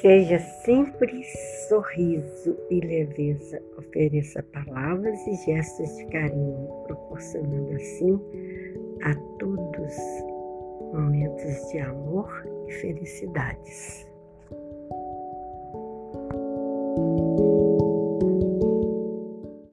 Seja sempre sorriso e leveza, ofereça palavras e gestos de carinho, proporcionando assim a todos momentos de amor e felicidades.